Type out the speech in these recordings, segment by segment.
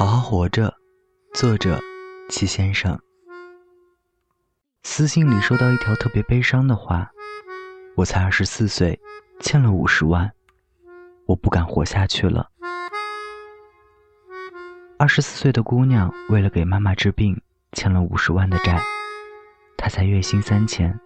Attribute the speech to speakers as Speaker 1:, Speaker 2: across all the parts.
Speaker 1: 好好活着，作者齐先生。私信里收到一条特别悲伤的话：我才二十四岁，欠了五十万，我不敢活下去了。二十四岁的姑娘为了给妈妈治病，欠了五十万的债。她才月薪三千，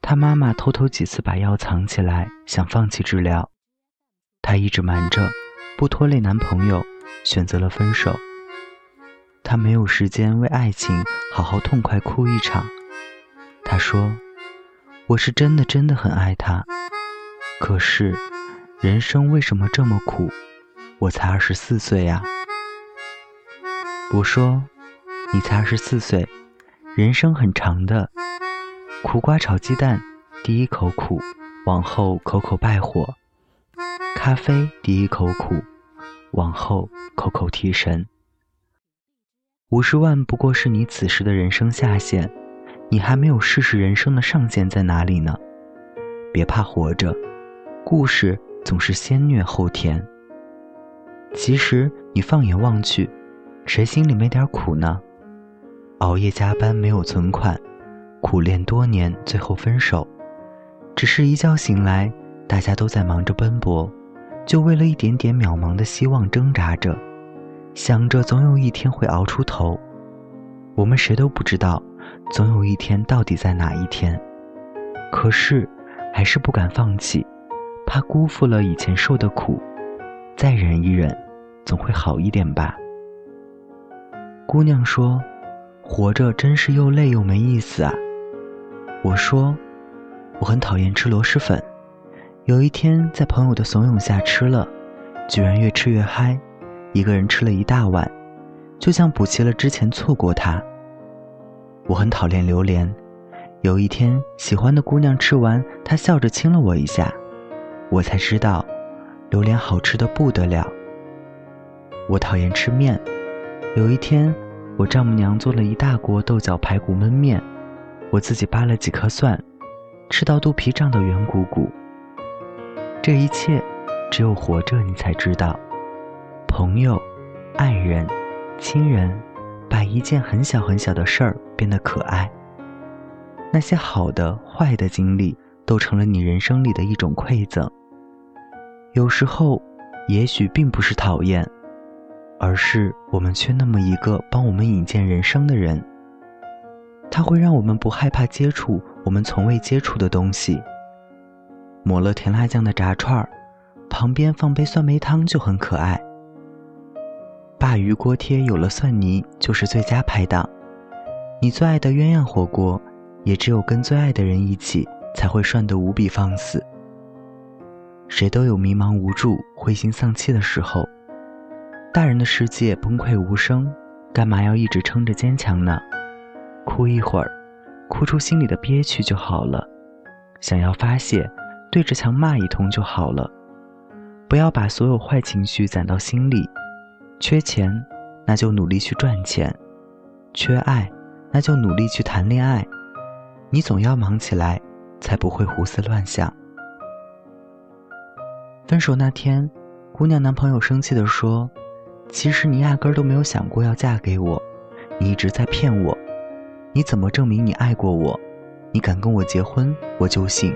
Speaker 1: 她妈妈偷偷几次把药藏起来，想放弃治疗，她一直瞒着，不拖累男朋友。选择了分手，他没有时间为爱情好好痛快哭一场。他说：“我是真的真的很爱他，可是人生为什么这么苦？我才二十四岁呀。”我说：“你才二十四岁，人生很长的。苦瓜炒鸡蛋，第一口苦，往后口口败火；咖啡第一口苦。”往后口口提神。五十万不过是你此时的人生下限，你还没有试试人生的上限在哪里呢？别怕活着，故事总是先虐后甜。其实你放眼望去，谁心里没点苦呢？熬夜加班没有存款，苦练多年最后分手，只是一觉醒来，大家都在忙着奔波。就为了一点点渺茫的希望挣扎着，想着总有一天会熬出头。我们谁都不知道，总有一天到底在哪一天。可是，还是不敢放弃，怕辜负了以前受的苦。再忍一忍，总会好一点吧。姑娘说：“活着真是又累又没意思啊。”我说：“我很讨厌吃螺蛳粉。”有一天，在朋友的怂恿下吃了，居然越吃越嗨，一个人吃了一大碗，就像补齐了之前错过它。我很讨厌榴莲，有一天喜欢的姑娘吃完，她笑着亲了我一下，我才知道，榴莲好吃的不得了。我讨厌吃面，有一天我丈母娘做了一大锅豆角排骨焖面，我自己扒了几颗蒜，吃到肚皮胀得圆鼓鼓。这一切，只有活着你才知道。朋友、爱人、亲人，把一件很小很小的事儿变得可爱。那些好的、坏的经历，都成了你人生里的一种馈赠。有时候，也许并不是讨厌，而是我们缺那么一个帮我们引荐人生的人。他会让我们不害怕接触我们从未接触的东西。抹了甜辣酱的炸串儿，旁边放杯酸梅汤就很可爱。鲅鱼锅贴有了蒜泥就是最佳拍档。你最爱的鸳鸯火锅，也只有跟最爱的人一起才会涮得无比放肆。谁都有迷茫无助、灰心丧气的时候，大人的世界崩溃无声，干嘛要一直撑着坚强呢？哭一会儿，哭出心里的憋屈就好了。想要发泄。对着墙骂一通就好了，不要把所有坏情绪攒到心里。缺钱，那就努力去赚钱；缺爱，那就努力去谈恋爱。你总要忙起来，才不会胡思乱想。分手那天，姑娘男朋友生气地说：“其实你压根儿都没有想过要嫁给我，你一直在骗我。你怎么证明你爱过我？你敢跟我结婚，我就信。”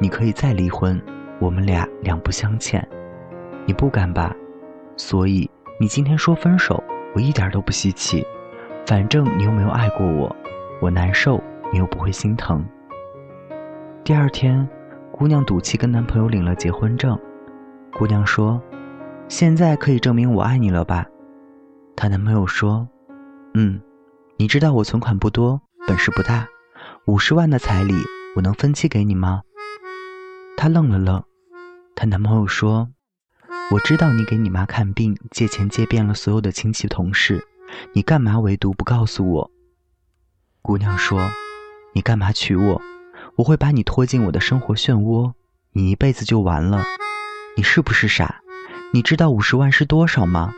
Speaker 1: 你可以再离婚，我们俩两不相欠。你不敢吧？所以你今天说分手，我一点都不稀奇。反正你又没有爱过我，我难受，你又不会心疼。第二天，姑娘赌气跟男朋友领了结婚证。姑娘说：“现在可以证明我爱你了吧？”她男朋友说：“嗯，你知道我存款不多，本事不大，五十万的彩礼，我能分期给你吗？”她愣了愣，她男朋友说：“我知道你给你妈看病借钱借遍了所有的亲戚同事，你干嘛唯独不告诉我？”姑娘说：“你干嘛娶我？我会把你拖进我的生活漩涡，你一辈子就完了。你是不是傻？你知道五十万是多少吗？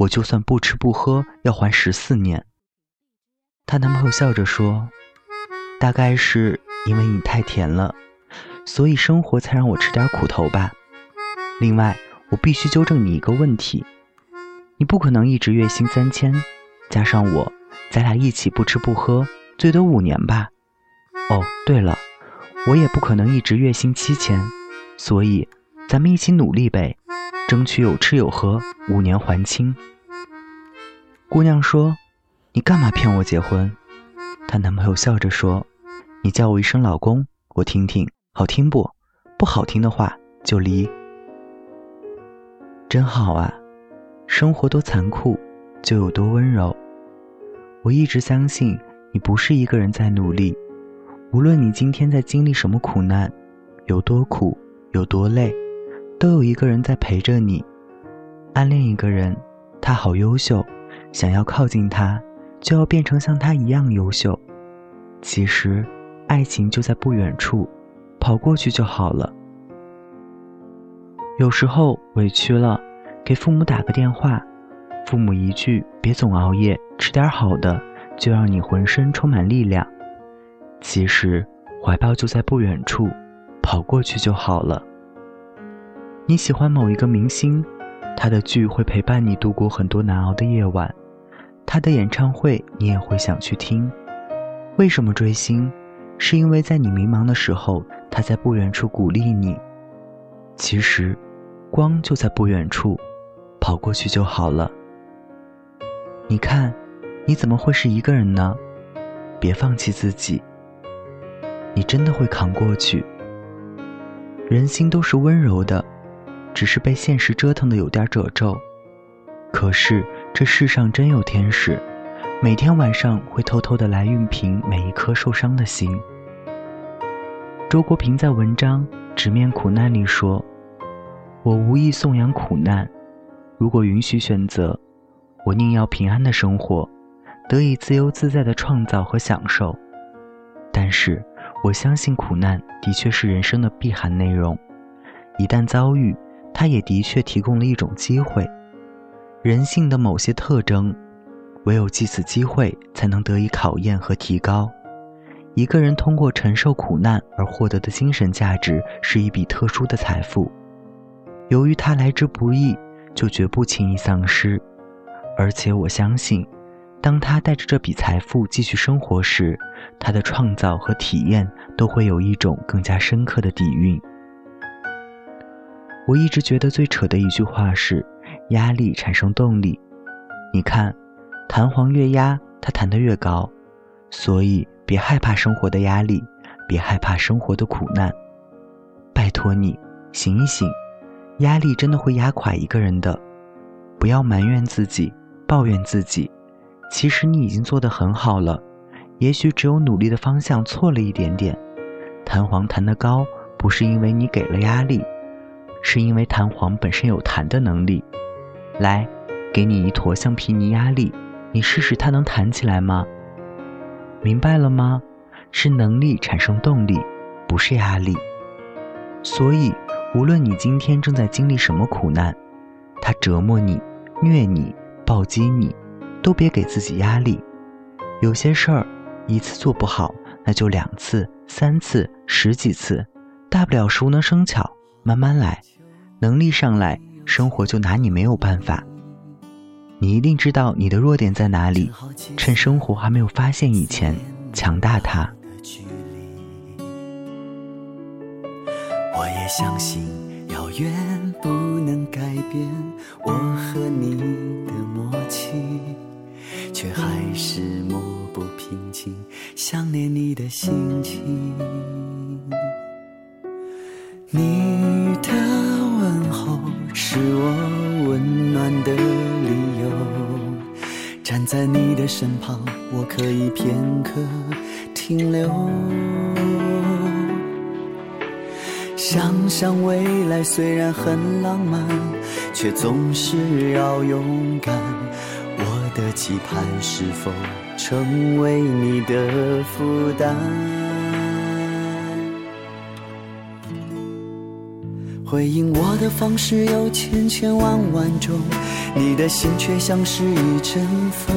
Speaker 1: 我就算不吃不喝要还十四年。”她男朋友笑着说：“大概是因为你太甜了。”所以生活才让我吃点苦头吧。另外，我必须纠正你一个问题：你不可能一直月薪三千，加上我，咱俩一起不吃不喝，最多五年吧。哦，对了，我也不可能一直月薪七千，所以咱们一起努力呗，争取有吃有喝，五年还清。姑娘说：“你干嘛骗我结婚？”她男朋友笑着说：“你叫我一声老公，我听听，好听不？不好听的话就离。”真好啊。生活多残酷，就有多温柔。我一直相信，你不是一个人在努力。无论你今天在经历什么苦难，有多苦，有多累，都有一个人在陪着你。暗恋一个人，他好优秀，想要靠近他，就要变成像他一样优秀。其实，爱情就在不远处，跑过去就好了。有时候委屈了。给父母打个电话，父母一句“别总熬夜，吃点好的”，就让你浑身充满力量。其实，怀抱就在不远处，跑过去就好了。你喜欢某一个明星，他的剧会陪伴你度过很多难熬的夜晚，他的演唱会你也会想去听。为什么追星？是因为在你迷茫的时候，他在不远处鼓励你。其实，光就在不远处。跑过去就好了。你看，你怎么会是一个人呢？别放弃自己，你真的会扛过去。人心都是温柔的，只是被现实折腾的有点褶皱。可是这世上真有天使，每天晚上会偷偷的来熨平每一颗受伤的心。周国平在文章《直面苦难》里说：“我无意颂扬苦难。”如果允许选择，我宁要平安的生活，得以自由自在的创造和享受。但是，我相信苦难的确是人生的必含内容。一旦遭遇，它也的确提供了一种机会。人性的某些特征，唯有借此机会才能得以考验和提高。一个人通过承受苦难而获得的精神价值，是一笔特殊的财富。由于它来之不易。就绝不轻易丧失，而且我相信，当他带着这笔财富继续生活时，他的创造和体验都会有一种更加深刻的底蕴。我一直觉得最扯的一句话是：压力产生动力。你看，弹簧越压，它弹得越高。所以，别害怕生活的压力，别害怕生活的苦难。拜托你，醒一醒。压力真的会压垮一个人的，不要埋怨自己，抱怨自己。其实你已经做得很好了，也许只有努力的方向错了一点点。弹簧弹得高，不是因为你给了压力，是因为弹簧本身有弹的能力。来，给你一坨橡皮泥压力，你试试它能弹起来吗？明白了吗？是能力产生动力，不是压力。所以。无论你今天正在经历什么苦难，他折磨你、虐你、暴击你，都别给自己压力。有些事儿一次做不好，那就两次、三次、十几次，大不了熟能生巧，慢慢来。能力上来，生活就拿你没有办法。你一定知道你的弱点在哪里，趁生活还没有发现以前，强大它。
Speaker 2: 我也相信遥远不能改变我和你的默契，却还是抹不平静想念你的心情。我可以片刻停留。想想未来虽然很浪漫，却总是要勇敢。我的期盼是否成为你的负担？回应我的方式有千千万万种，你的心却像是一阵风。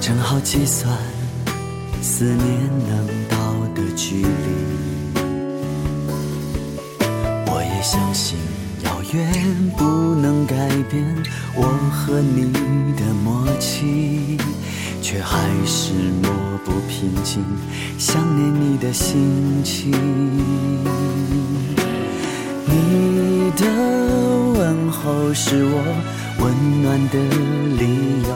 Speaker 2: 正好计算思念能到的距离。我也相信遥远不能改变我和你的默契，却还是抹不平静想念你的心情。你的问候是我温暖的理由，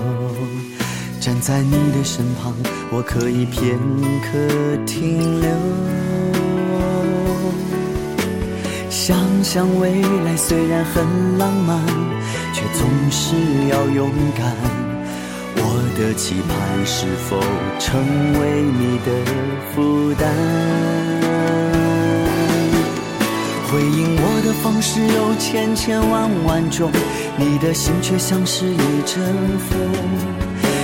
Speaker 2: 站在你的身旁，我可以片刻停留。想想未来虽然很浪漫，却总是要勇敢。我的期盼是否成为你的负担？回应我的方式有千千万万种，你的心却像是一阵风。